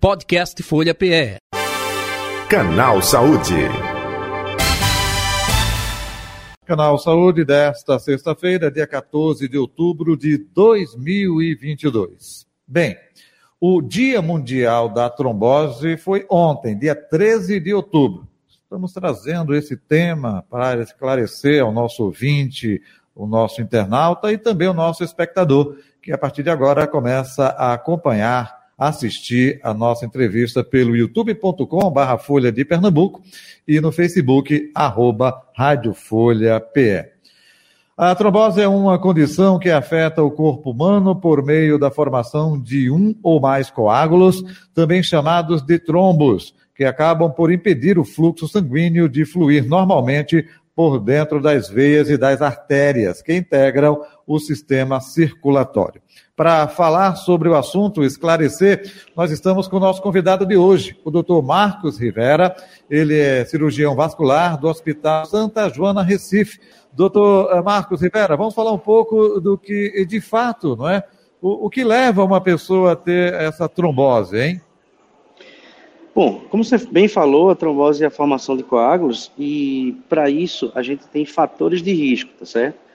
Podcast Folha PE. Canal Saúde. Canal Saúde desta sexta-feira, dia 14 de outubro de 2022. Bem, o Dia Mundial da Trombose foi ontem, dia 13 de outubro. Estamos trazendo esse tema para esclarecer ao nosso ouvinte, o nosso internauta e também o nosso espectador, que a partir de agora começa a acompanhar assistir a nossa entrevista pelo youtube.com barra Folha de Pernambuco e no Facebook, arroba Rádio Folha PE. A trombose é uma condição que afeta o corpo humano por meio da formação de um ou mais coágulos, também chamados de trombos, que acabam por impedir o fluxo sanguíneo de fluir normalmente por dentro das veias e das artérias que integram o sistema circulatório. Para falar sobre o assunto, esclarecer, nós estamos com o nosso convidado de hoje, o doutor Marcos Rivera. Ele é cirurgião vascular do Hospital Santa Joana Recife. Doutor eh, Marcos Rivera, vamos falar um pouco do que, de fato, não é? O, o que leva uma pessoa a ter essa trombose, hein? Bom, como você bem falou, a trombose é a formação de coágulos e para isso a gente tem fatores de risco, tá certo?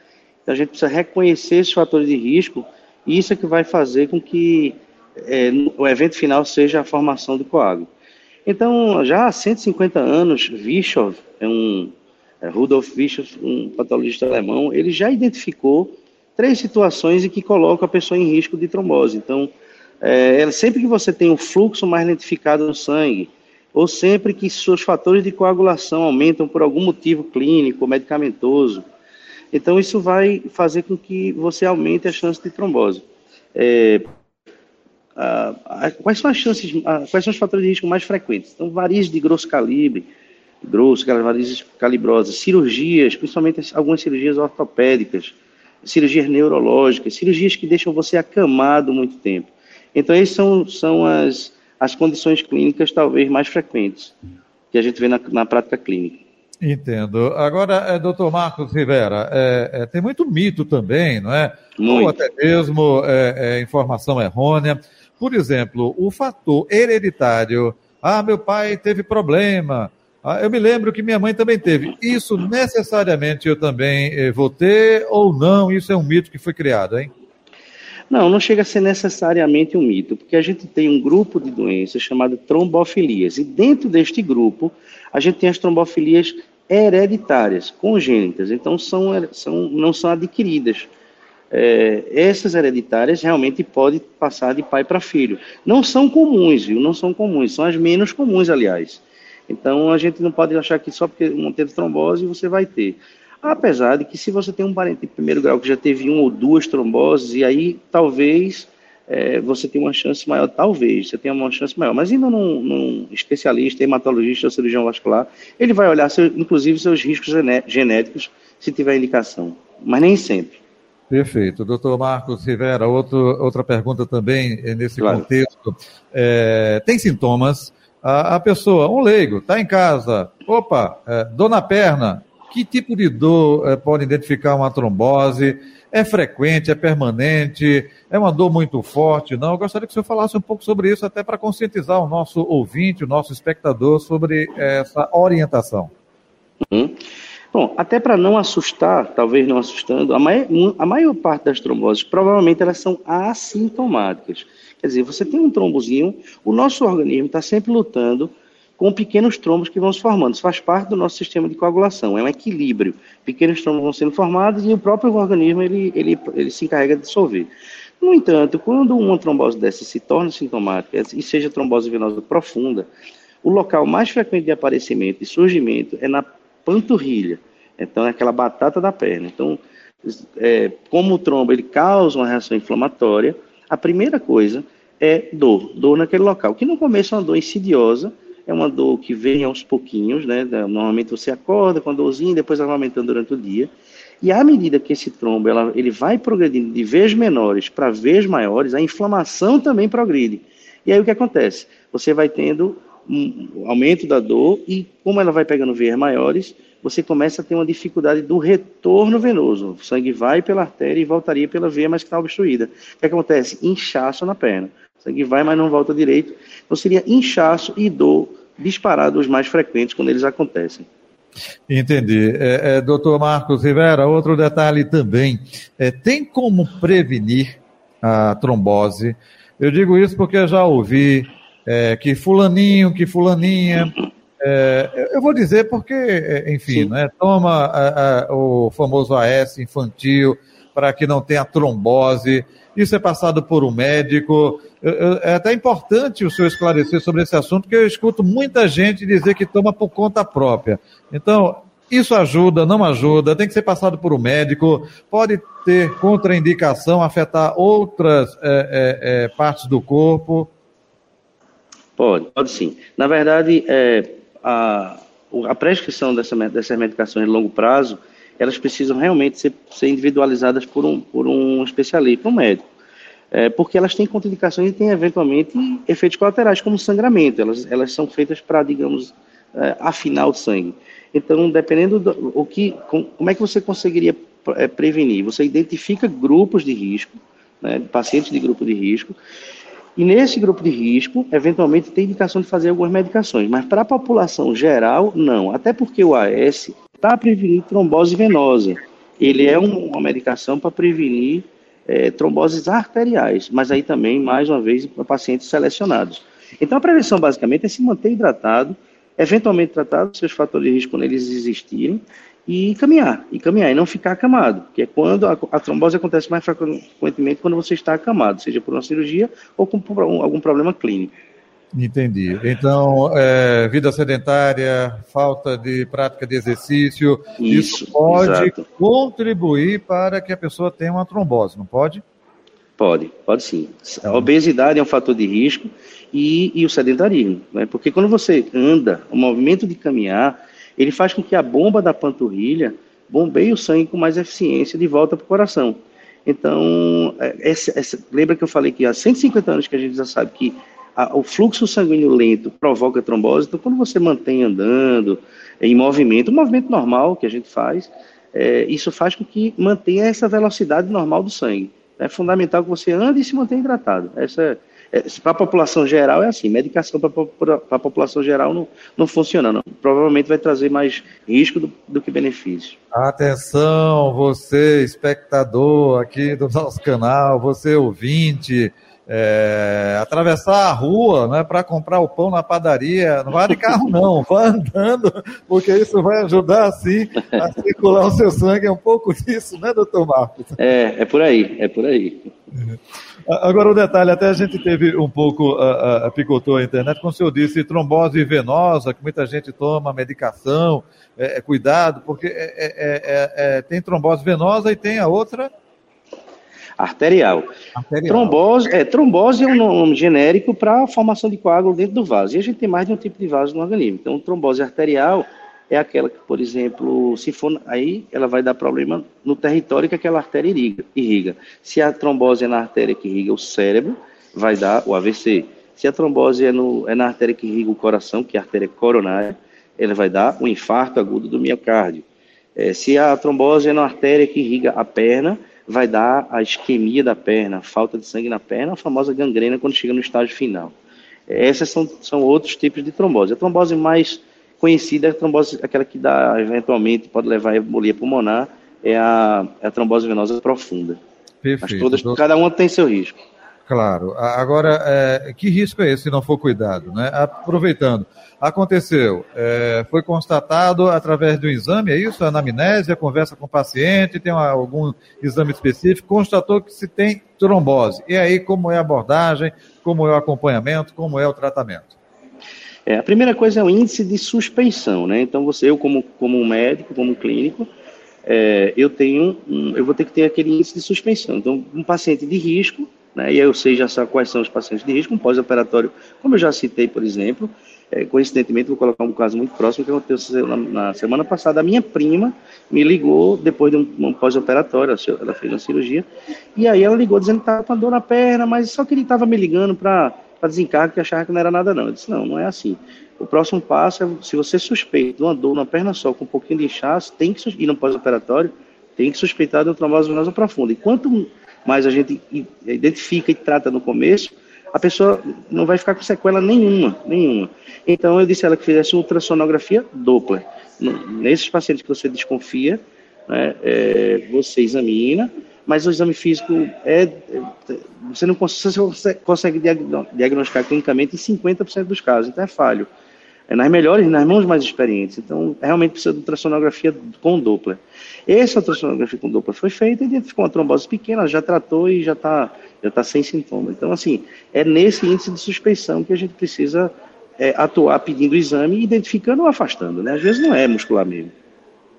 A gente precisa reconhecer esses fatores de risco e isso é que vai fazer com que é, o evento final seja a formação de coágulo. Então, já há 150 anos, Bischoff, é um, é, Rudolf Bischoff, um patologista alemão, ele já identificou três situações em que colocam a pessoa em risco de trombose. Então, é, sempre que você tem um fluxo mais lentificado no sangue, ou sempre que seus fatores de coagulação aumentam por algum motivo clínico, medicamentoso, então isso vai fazer com que você aumente a chance de trombose. É, a, a, quais são as chances, a, quais são os fatores de risco mais frequentes? Então, varizes de grosso calibre, grosso, varizes calibrosas, cirurgias, principalmente algumas cirurgias ortopédicas, cirurgias neurológicas, cirurgias que deixam você acamado muito tempo. Então, essas são, são as, as condições clínicas talvez mais frequentes que a gente vê na, na prática clínica. Entendo. Agora, é, doutor Marcos Rivera, é, é, tem muito mito também, não é? Muito. Ou até mesmo informação errônea. Por exemplo, o fator hereditário. Ah, meu pai teve problema. Ah, eu me lembro que minha mãe também teve. Isso necessariamente eu também vou ter ou não? Isso é um mito que foi criado, hein? Não, não chega a ser necessariamente um mito, porque a gente tem um grupo de doenças chamado trombofilias, e dentro deste grupo a gente tem as trombofilias hereditárias, congênitas, então são, são, não são adquiridas. É, essas hereditárias realmente podem passar de pai para filho. Não são comuns, viu? Não são comuns, são as menos comuns, aliás. Então a gente não pode achar que só porque uma teve trombose você vai ter. Apesar de que se você tem um parente de primeiro grau que já teve uma ou duas tromboses, e aí talvez é, você tenha uma chance maior, talvez você tenha uma chance maior. Mas indo num, num especialista, hematologista ou cirurgião vascular, ele vai olhar, seu, inclusive, seus riscos genéticos, se tiver indicação. Mas nem sempre. Perfeito. Doutor Marcos Rivera, outro, outra pergunta também nesse claro. contexto. É, tem sintomas? A, a, pessoa, um leigo, está em casa, opa, é, dor na perna, que tipo de dor é, pode identificar uma trombose? É frequente, é permanente, é uma dor muito forte? Não, eu gostaria que o senhor falasse um pouco sobre isso, até para conscientizar o nosso ouvinte, o nosso espectador sobre essa orientação. Uhum. Bom, até para não assustar, talvez não assustando, a maior, a maior parte das tromboses provavelmente elas são assintomáticas. Quer dizer, você tem um trombozinho, o nosso organismo está sempre lutando com pequenos trombos que vão se formando. Isso faz parte do nosso sistema de coagulação, é um equilíbrio. Pequenos trombos vão sendo formados e o próprio organismo ele, ele, ele se encarrega de dissolver. No entanto, quando uma trombose dessa se torna sintomática, e seja trombose venosa profunda, o local mais frequente de aparecimento e surgimento é na panturrilha, então é aquela batata da perna. Então, é, como o trombo ele causa uma reação inflamatória, a primeira coisa é dor, dor naquele local, que no começo é uma dor insidiosa, é uma dor que vem aos pouquinhos, né? Normalmente você acorda com a dorzinha, depois ela vai aumentando durante o dia. E à medida que esse trombo ela, ele vai progredindo de vez menores para vez maiores, a inflamação também progride. E aí o que acontece? Você vai tendo um aumento da dor e como ela vai pegando veias maiores, você começa a ter uma dificuldade do retorno venoso. O sangue vai pela artéria e voltaria pela veia, mas que está obstruída. O que acontece? Inchaço na perna. Sangue vai, mas não volta direito. Então seria inchaço e dor disparados os mais frequentes quando eles acontecem. Entendi. É, é, doutor Marcos Rivera, outro detalhe também. É, tem como prevenir a trombose? Eu digo isso porque já ouvi é, que fulaninho, que fulaninha. É, eu vou dizer porque, é, enfim, né, toma a, a, o famoso AS infantil para que não tenha trombose. Isso é passado por um médico. É até importante o senhor esclarecer sobre esse assunto, porque eu escuto muita gente dizer que toma por conta própria. Então, isso ajuda, não ajuda, tem que ser passado por um médico, pode ter contraindicação, afetar outras é, é, é, partes do corpo. Pode, pode sim. Na verdade, é, a, a prescrição dessa, dessas medicações de longo prazo, elas precisam realmente ser, ser individualizadas por um, por um especialista, por um médico. É, porque elas têm contraindicações e têm, eventualmente, efeitos colaterais, como sangramento. Elas, elas são feitas para, digamos, é, afinar o sangue. Então, dependendo do o que, com, como é que você conseguiria é, prevenir? Você identifica grupos de risco, né, pacientes de grupo de risco, e nesse grupo de risco, eventualmente tem indicação de fazer algumas medicações, mas para a população geral, não. Até porque o AS está prevenindo trombose venosa. Ele é um, uma medicação para prevenir é, tromboses arteriais, mas aí também, mais uma vez, para pacientes selecionados. Então, a prevenção basicamente é se manter hidratado, eventualmente tratar os seus fatores de risco quando eles existirem, e caminhar, e caminhar, e não ficar acamado, que é quando a, a, trombose acontece mais frequentemente quando você está acamado, seja por uma cirurgia ou com algum problema clínico. Entendi. Então, é, vida sedentária, falta de prática de exercício, isso, isso pode exato. contribuir para que a pessoa tenha uma trombose, não pode? Pode, pode sim. A obesidade é um fator de risco e, e o sedentarismo, né? porque quando você anda, o movimento de caminhar, ele faz com que a bomba da panturrilha bombeie o sangue com mais eficiência de volta para o coração. Então, é, essa, essa, lembra que eu falei que há 150 anos que a gente já sabe que a, o fluxo sanguíneo lento provoca trombose, então quando você mantém andando, em movimento, o movimento normal que a gente faz, é, isso faz com que mantenha essa velocidade normal do sangue. É fundamental que você ande e se mantenha hidratado. Essa é é, para a população geral é assim, medicação para a população geral não, não funciona, não. Provavelmente vai trazer mais risco do, do que benefício. Atenção, você espectador aqui do nosso canal, você ouvinte, é, atravessar a rua né, para comprar o pão na padaria, não vai de carro não, vá andando, porque isso vai ajudar assim a circular o seu sangue, é um pouco disso, né, doutor Marcos? É, é por aí, é por aí. Uhum. Agora, o um detalhe, até a gente teve um pouco, a, picotou a internet, como o senhor disse, trombose venosa, que muita gente toma medicação, é, é cuidado, porque é, é, é, é tem trombose venosa e tem a outra... Arterial. Arterial. Trombose, é, trombose é um nome genérico para a formação de coágulo dentro do vaso, e a gente tem mais de um tipo de vaso no organismo. Então, trombose arterial é aquela que, por exemplo, se for aí, ela vai dar problema no território que aquela artéria irriga. Se a trombose é na artéria que irriga o cérebro, vai dar o AVC. Se a trombose é, no, é na artéria que irriga o coração, que é a artéria coronária, ela vai dar o infarto agudo do miocárdio. É, se a trombose é na artéria que irriga a perna, vai dar a isquemia da perna, falta de sangue na perna, a famosa gangrena quando chega no estágio final. É, esses são, são outros tipos de trombose. A trombose mais conhecida, a trombose, aquela que dá, eventualmente, pode levar a embolia pulmonar, é a, é a trombose venosa profunda. Perfeito. Mas todas, cada uma tem seu risco. Claro. Agora, é, que risco é esse se não for cuidado? Né? Aproveitando, aconteceu, é, foi constatado através do exame, é isso? A anamnésia, conversa com o paciente, tem uma, algum exame específico, constatou que se tem trombose. E aí, como é a abordagem, como é o acompanhamento, como é o tratamento? É, a primeira coisa é o índice de suspeição, né? Então, você, eu como, como médico, como clínico, é, eu tenho, eu vou ter que ter aquele índice de suspeição. Então, um paciente de risco, né? E eu sei já quais são os pacientes de risco, um pós-operatório, como eu já citei, por exemplo, é, coincidentemente, vou colocar um caso muito próximo que aconteceu na, na semana passada. A minha prima me ligou depois de um, um pós-operatório, ela fez uma cirurgia, e aí ela ligou dizendo que estava com dor na perna, mas só que ele estava me ligando para desencargo que achava que não era nada não. Eu disse, não, não é assim. O próximo passo é, se você suspeita de uma dor na perna só, com um pouquinho de inchaço, tem que, e no pós-operatório, tem que suspeitar de uma trombose venosa profunda. E quanto mais a gente identifica e trata no começo, a pessoa não vai ficar com sequela nenhuma, nenhuma. Então eu disse a ela que fizesse ultrassonografia Doppler. Nesses pacientes que você desconfia, né, é, você examina, mas o exame físico é, é você não consegue, você consegue diagnosticar clinicamente em 50% dos casos, então é falho. É nas melhores, nas mãos mais experientes. Então, realmente precisa de ultrassonografia com Doppler. Essa ultrassonografia com Doppler foi feita e identificou uma trombose pequena, já tratou e já está já tá sem sintoma. Então, assim, é nesse índice de suspeição que a gente precisa é, atuar pedindo exame, identificando ou afastando. Né? Às vezes não é muscular mesmo.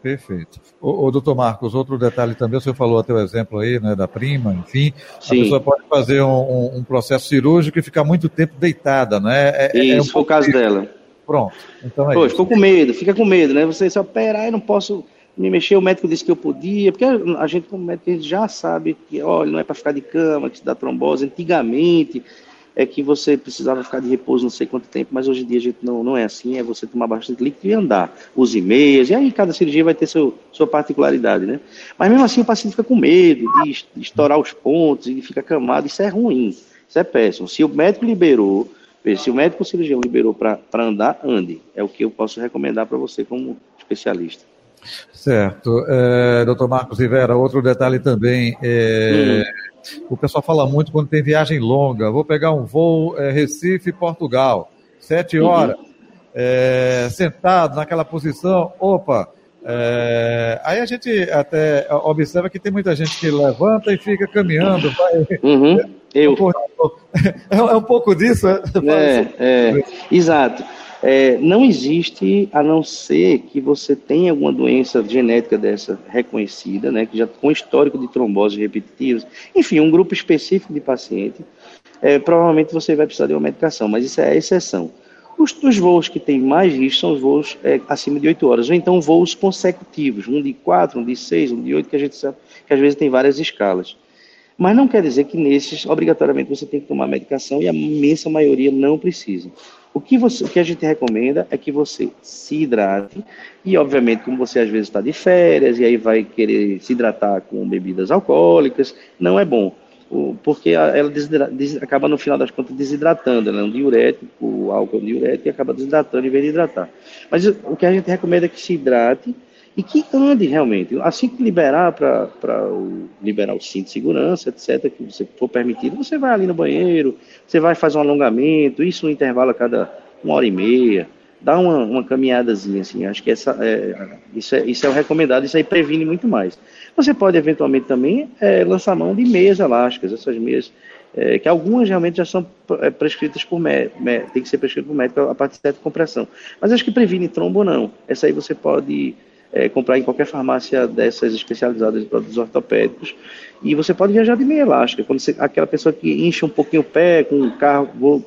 Perfeito. O, o doutor Marcos, outro detalhe também, o senhor falou até o exemplo aí, né, da prima, enfim, Sim. a pessoa pode fazer um, um, processo cirúrgico e ficar muito tempo deitada, né? É, é, é isso, é um foi o caso dela. Pronto. Então é Pô, ficou com medo, fica com medo, né? Você se operar, eu não posso me mexer, o médico disse que eu podia, porque a gente, como médico, a gente já sabe que, olha, não é para ficar de cama, que se dá trombose. Antigamente, é que você precisava ficar de repouso não sei quanto tempo, mas hoje em dia a gente não, não é assim, é você tomar bastante líquido e andar, use meias, e aí cada cirurgia vai ter seu, sua particularidade, né? Mas mesmo assim o paciente fica com medo de estourar os pontos e fica camado, isso é ruim, isso é péssimo. Se o médico liberou, se o médico cirurgião liberou para andar, ande, é o que eu posso recomendar para você como especialista. Certo. É, doutor Marcos Rivera, outro detalhe também, é, hum o pessoal fala muito quando tem viagem longa. Vou pegar um voo é, Recife, Portugal, sete uhum. horas, uhum. é, sentado naquela posição. Opa, é, aí a gente até observa que tem muita gente que levanta e fica caminhando. Vai, uhum. Eu. É, é, um pouco disso, é, é, é. exato. É, não existe, a não ser que você tenha alguma doença genética dessa reconhecida, né, que já com histórico de trombose repetitivas, enfim, um grupo específico de paciente, é, provavelmente você vai precisar de uma medicação, mas isso é a exceção. Os, os voos que têm mais risco são os voos é, acima de 8 horas, ou então voos consecutivos, um de 4, um de 6, um de 8, que a gente sabe que às vezes tem várias escalas. Mas não quer dizer que nesses, obrigatoriamente, você tem que tomar medicação e a imensa maioria não precisa. O que, você, o que a gente recomenda é que você se hidrate e, obviamente, como você às vezes está de férias e aí vai querer se hidratar com bebidas alcoólicas, não é bom, porque ela acaba no final das contas desidratando, ela é um diurético, o álcool é um diurético e acaba desidratando em vez de hidratar. Mas o que a gente recomenda é que se hidrate e que ande realmente. Assim que liberar para liberar o cinto de segurança, etc., que você for permitido, você vai ali no banheiro, você vai fazer um alongamento, isso no intervalo a cada uma hora e meia, dá uma, uma caminhadazinha, assim, acho que essa, é, isso, é, isso é o recomendado, isso aí previne muito mais. Você pode, eventualmente, também é, lançar mão de meias elásticas, essas meias, é, que algumas realmente já são é, prescritas por médico, tem que ser prescritas por médico a partir de certa compressão. Mas acho que previne trombo não. Essa aí você pode é, comprar em qualquer farmácia dessas especializadas em produtos ortopédicos. E você pode viajar de meia elástica. Quando você, aquela pessoa que enche um pouquinho o pé com o carro, voo,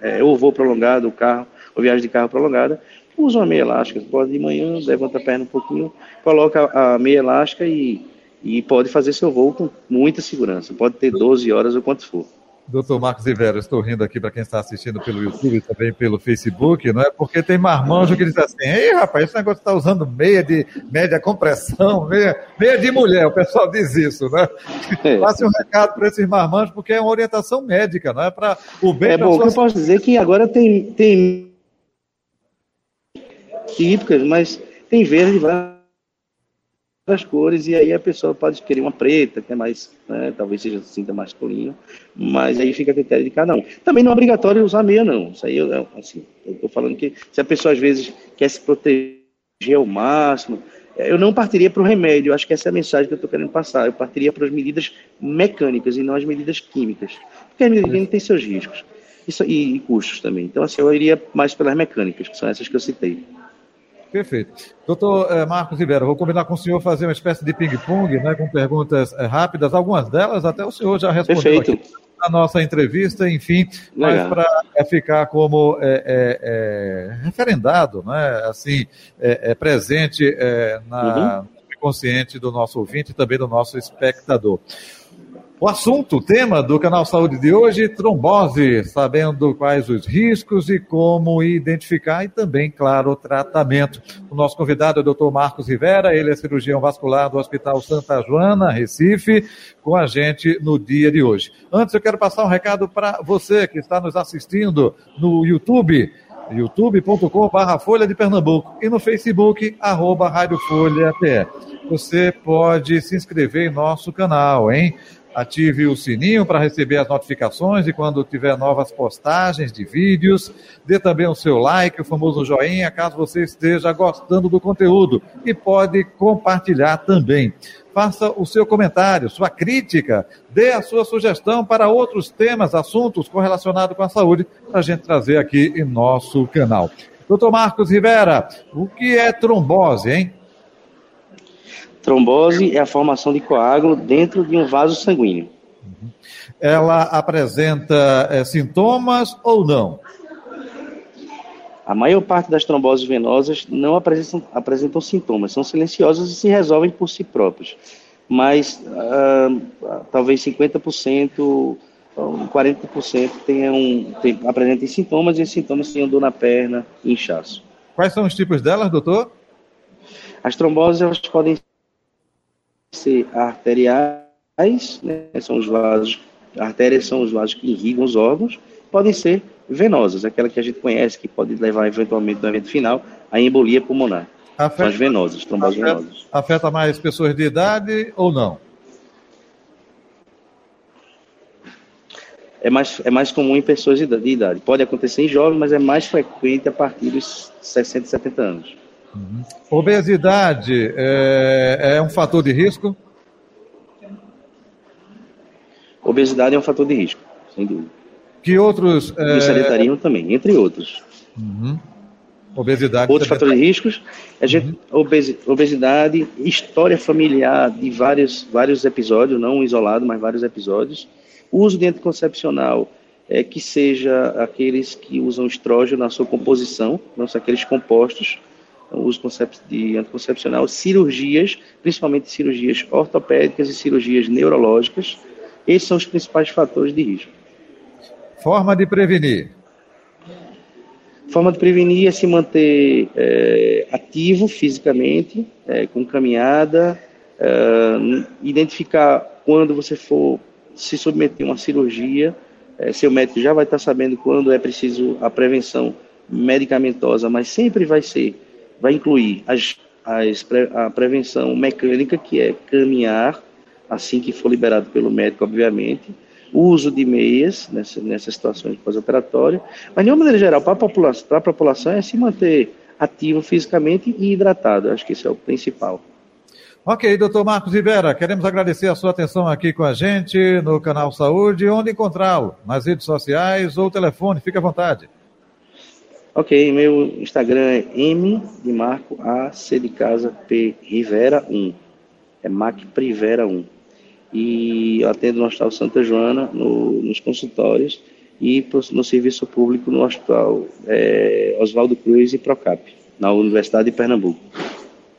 é, ou voo prolongado, o carro, ou viagem de carro prolongada, usa uma meia elástica. Você pode de manhã, levanta a perna um pouquinho, coloca a meia elástica e, e pode fazer seu voo com muita segurança. Pode ter 12 horas ou quanto for. Doutor Marcos Rivera, estou rindo aqui para quem está assistindo pelo YouTube e também pelo Facebook, não é? Porque tem marmanjo que diz assim: ei, rapaz, esse negócio está usando meia de média compressão, meia, meia de mulher, o pessoal diz isso, né? É. Passe um recado para esses marmanjos, porque é uma orientação médica, não é? Para o bem É bom, o que eu posso dizer é que agora tem, tem típicas, mas tem verde, vai das cores, e aí a pessoa pode querer uma preta, que é mais, né, talvez seja sinta masculino, mas aí fica a critério de cada um. Também não é obrigatório usar meia, não. Isso aí, eu, assim, eu estou falando que se a pessoa às vezes quer se proteger ao máximo, eu não partiria para o remédio, acho que essa é a mensagem que eu estou querendo passar. Eu partiria para as medidas mecânicas e não as medidas químicas. Porque medidas químicas têm seus riscos e, e custos também. Então, assim, eu iria mais pelas mecânicas, que são essas que eu citei. Perfeito. Doutor eh, Marcos Ribeiro, vou combinar com o senhor fazer uma espécie de ping-pong, né, com perguntas eh, rápidas, algumas delas até o senhor já respondeu na nossa entrevista, enfim, mas para é, ficar como é, é, referendado, né, assim, presente na, uhum. no consciente do nosso ouvinte e também do nosso espectador. O assunto, o tema do canal Saúde de hoje, trombose, sabendo quais os riscos e como identificar e também, claro, o tratamento. O nosso convidado é o Dr. Marcos Rivera, ele é cirurgião vascular do Hospital Santa Joana, Recife, com a gente no dia de hoje. Antes, eu quero passar um recado para você que está nos assistindo no YouTube youtube.com.br Folha de Pernambuco e no Facebook, arroba Rádio Folha. Você pode se inscrever em nosso canal, hein? Ative o sininho para receber as notificações e quando tiver novas postagens de vídeos, dê também o seu like, o famoso joinha, caso você esteja gostando do conteúdo e pode compartilhar também. Faça o seu comentário, sua crítica, dê a sua sugestão para outros temas, assuntos correlacionados com a saúde, para a gente trazer aqui em nosso canal. Doutor Marcos Rivera, o que é trombose, hein? Trombose é a formação de coágulo dentro de um vaso sanguíneo. Ela apresenta é, sintomas ou não? A maior parte das tromboses venosas não apresentam, apresentam sintomas, são silenciosas e se resolvem por si próprias. Mas uh, talvez 50%, 40% tenham, tem, apresentem sintomas e esses sintomas tenham dor na perna e inchaço. Quais são os tipos delas, doutor? As tromboses elas podem ser arteriais, né, são os vasos, artérias são os vasos que irrigam os órgãos, podem ser venosas, aquela que a gente conhece, que pode levar eventualmente no evento final à embolia pulmonar. Afeta, são as venosas, tromboses afeta, venosas. Afeta mais pessoas de idade ou não? É mais, é mais comum em pessoas de idade. Pode acontecer em jovens, mas é mais frequente a partir dos 60, 70 anos. Uhum. Obesidade é, é, um fator de risco? Obesidade é um fator de risco, sem dúvida. Que outros? É... E sedentarismo também, entre outros. Uhum. Obesidade. Outros fatores de riscos, a gente, uhum. obesidade, história familiar de vários, vários episódios, não um isolado, mas vários episódios. Uso de anticoncepcional, é, que seja aqueles que usam estrógeno na sua composição, não são aqueles compostos uso de anticoncepcional, cirurgias, principalmente cirurgias ortopédicas e cirurgias neurológicas. Esses são os principais fatores de risco. Forma de prevenir. Forma de prevenir é se manter é, ativo fisicamente, é, com caminhada, é, identificar quando você for se submeter a uma cirurgia, é, seu médico já vai estar sabendo quando é preciso a prevenção medicamentosa, mas sempre vai ser vai incluir as, as, a prevenção mecânica, que é caminhar, assim que for liberado pelo médico, obviamente, o uso de meias nessa, nessas situações pós-operatórias, mas de uma maneira geral, para a população, para a população é se manter ativo fisicamente e hidratado, acho que isso é o principal. Ok, doutor Marcos Rivera, queremos agradecer a sua atenção aqui com a gente no canal Saúde. Onde encontrá-lo? Nas redes sociais ou telefone? Fique à vontade. Ok, meu Instagram é M de Marco A C de casa P Rivera 1. É Mac Privera 1. E eu atendo no Hospital Santa Joana, no, nos consultórios, e no serviço público no Hospital é, Oswaldo Cruz e Procap, na Universidade de Pernambuco.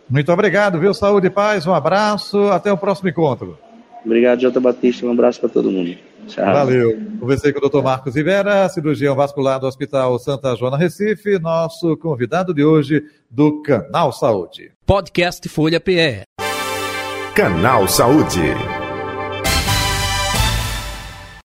Muito obrigado, viu? Saúde e paz, um abraço, até o próximo encontro. Obrigado, Jota Batista, um abraço para todo mundo. Tchau. Valeu. Conversei com o Dr. Marcos Rivera, cirurgião vascular do Hospital Santa Joana Recife, nosso convidado de hoje do Canal Saúde. Podcast Folha PE. Canal Saúde.